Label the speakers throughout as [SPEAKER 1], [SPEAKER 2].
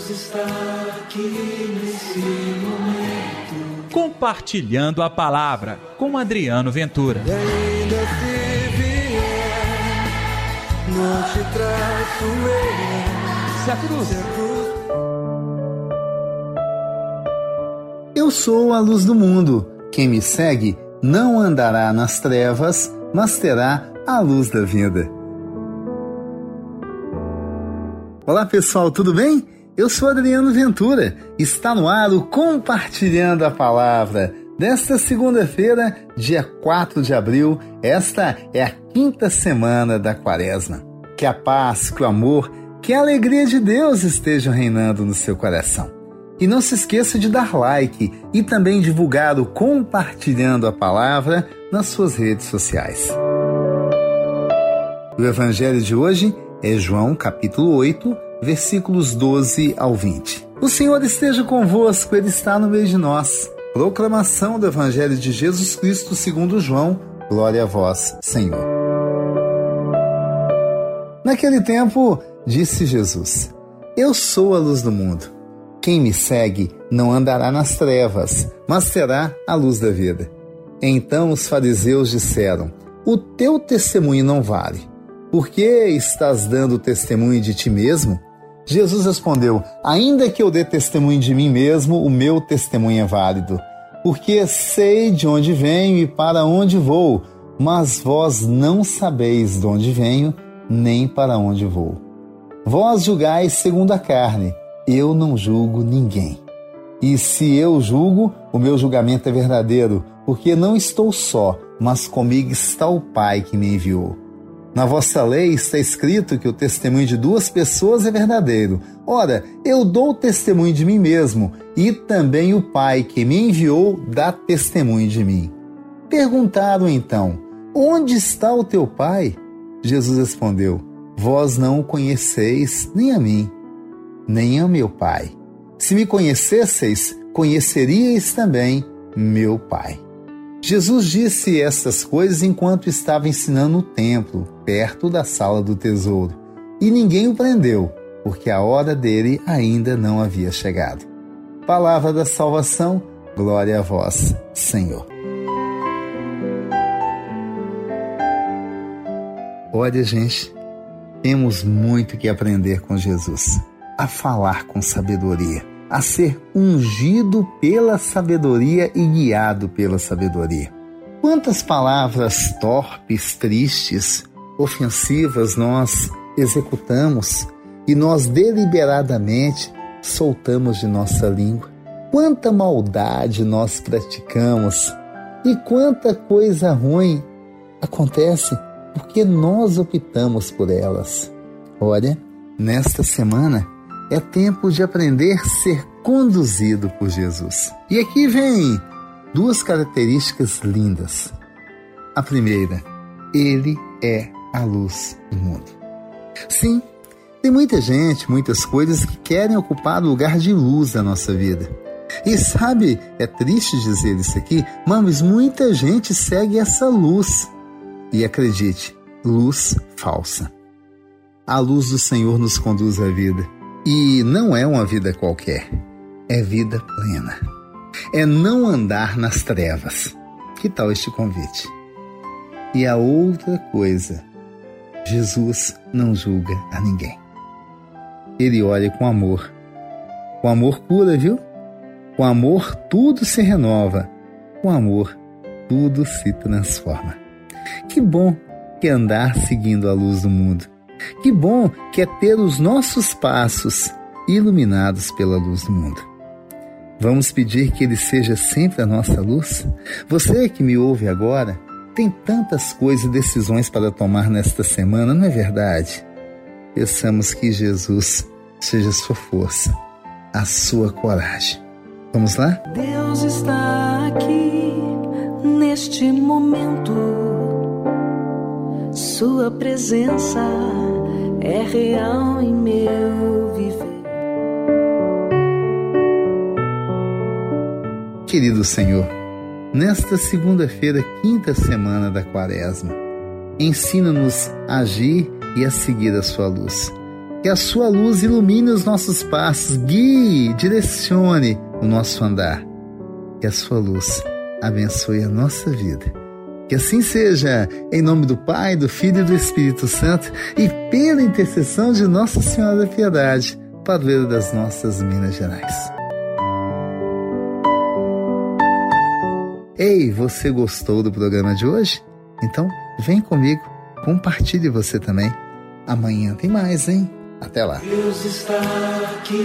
[SPEAKER 1] Deus está aqui nesse momento.
[SPEAKER 2] Compartilhando a palavra com Adriano Ventura.
[SPEAKER 1] E ainda se vier, não te traço eu.
[SPEAKER 2] Se a cruz.
[SPEAKER 1] Se a cruz
[SPEAKER 3] Eu sou a luz do mundo. Quem me segue não andará nas trevas, mas terá a luz da vida. Olá pessoal, tudo bem? Eu sou Adriano Ventura. Está no ar o Compartilhando a Palavra. Desta segunda-feira, dia 4 de abril, esta é a quinta semana da quaresma. Que a paz, que o amor, que a alegria de Deus estejam reinando no seu coração. E não se esqueça de dar like e também divulgar o Compartilhando a Palavra nas suas redes sociais. O evangelho de hoje é João capítulo 8, versículos 12 ao 20. O Senhor esteja convosco, Ele está no meio de nós. Proclamação do evangelho de Jesus Cristo segundo João. Glória a vós, Senhor. Naquele tempo, disse Jesus: Eu sou a luz do mundo. Quem me segue não andará nas trevas, mas terá a luz da vida. Então os fariseus disseram: O teu testemunho não vale. Por que estás dando testemunho de ti mesmo? Jesus respondeu: Ainda que eu dê testemunho de mim mesmo, o meu testemunho é válido. Porque sei de onde venho e para onde vou, mas vós não sabeis de onde venho, nem para onde vou. Vós julgais segundo a carne eu não julgo ninguém. E se eu julgo, o meu julgamento é verdadeiro, porque não estou só, mas comigo está o Pai que me enviou. Na vossa lei está escrito que o testemunho de duas pessoas é verdadeiro. Ora, eu dou testemunho de mim mesmo, e também o Pai que me enviou dá testemunho de mim. Perguntaram então: Onde está o teu Pai? Jesus respondeu: Vós não o conheceis, nem a mim nem a meu Pai. Se me conhecesseis, conheceríeis também meu Pai. Jesus disse estas coisas enquanto estava ensinando no templo, perto da sala do tesouro, e ninguém o prendeu, porque a hora dele ainda não havia chegado. Palavra da salvação, glória a vós, Senhor. Olha, gente, temos muito que aprender com Jesus a falar com sabedoria, a ser ungido pela sabedoria e guiado pela sabedoria. Quantas palavras torpes, tristes, ofensivas nós executamos e nós deliberadamente soltamos de nossa língua? Quanta maldade nós praticamos e quanta coisa ruim acontece porque nós optamos por elas. Olha, nesta semana é tempo de aprender a ser conduzido por Jesus. E aqui vem duas características lindas. A primeira, ele é a luz do mundo. Sim, tem muita gente, muitas coisas que querem ocupar o lugar de luz da nossa vida. E sabe, é triste dizer isso aqui, mas muita gente segue essa luz. E acredite, luz falsa. A luz do Senhor nos conduz à vida. E não é uma vida qualquer, é vida plena. É não andar nas trevas. Que tal este convite? E a outra coisa, Jesus não julga a ninguém. Ele olha com amor. Com amor cura, viu? Com amor tudo se renova. Com amor tudo se transforma. Que bom que andar seguindo a luz do mundo que bom que é ter os nossos passos iluminados pela luz do mundo. Vamos pedir que Ele seja sempre a nossa luz? Você que me ouve agora tem tantas coisas e decisões para tomar nesta semana, não é verdade? Peçamos que Jesus seja a sua força, a sua coragem. Vamos lá?
[SPEAKER 1] Deus está aqui neste momento. Sua presença é real em meu viver.
[SPEAKER 3] Querido Senhor, nesta segunda-feira, quinta semana da Quaresma, ensina-nos a agir e a seguir a Sua luz. Que a sua luz ilumine os nossos passos, guie, direcione o nosso andar. Que a sua luz abençoe a nossa vida. Que assim seja, em nome do Pai, do Filho e do Espírito Santo, e pela intercessão de Nossa Senhora da Piedade, padroeira das nossas Minas Gerais. Ei, você gostou do programa de hoje? Então, vem comigo, compartilhe você também. Amanhã tem mais, hein? Até lá.
[SPEAKER 1] Deus está aqui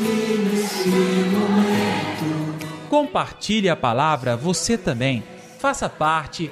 [SPEAKER 1] nesse momento.
[SPEAKER 2] Compartilhe a palavra você também. Faça parte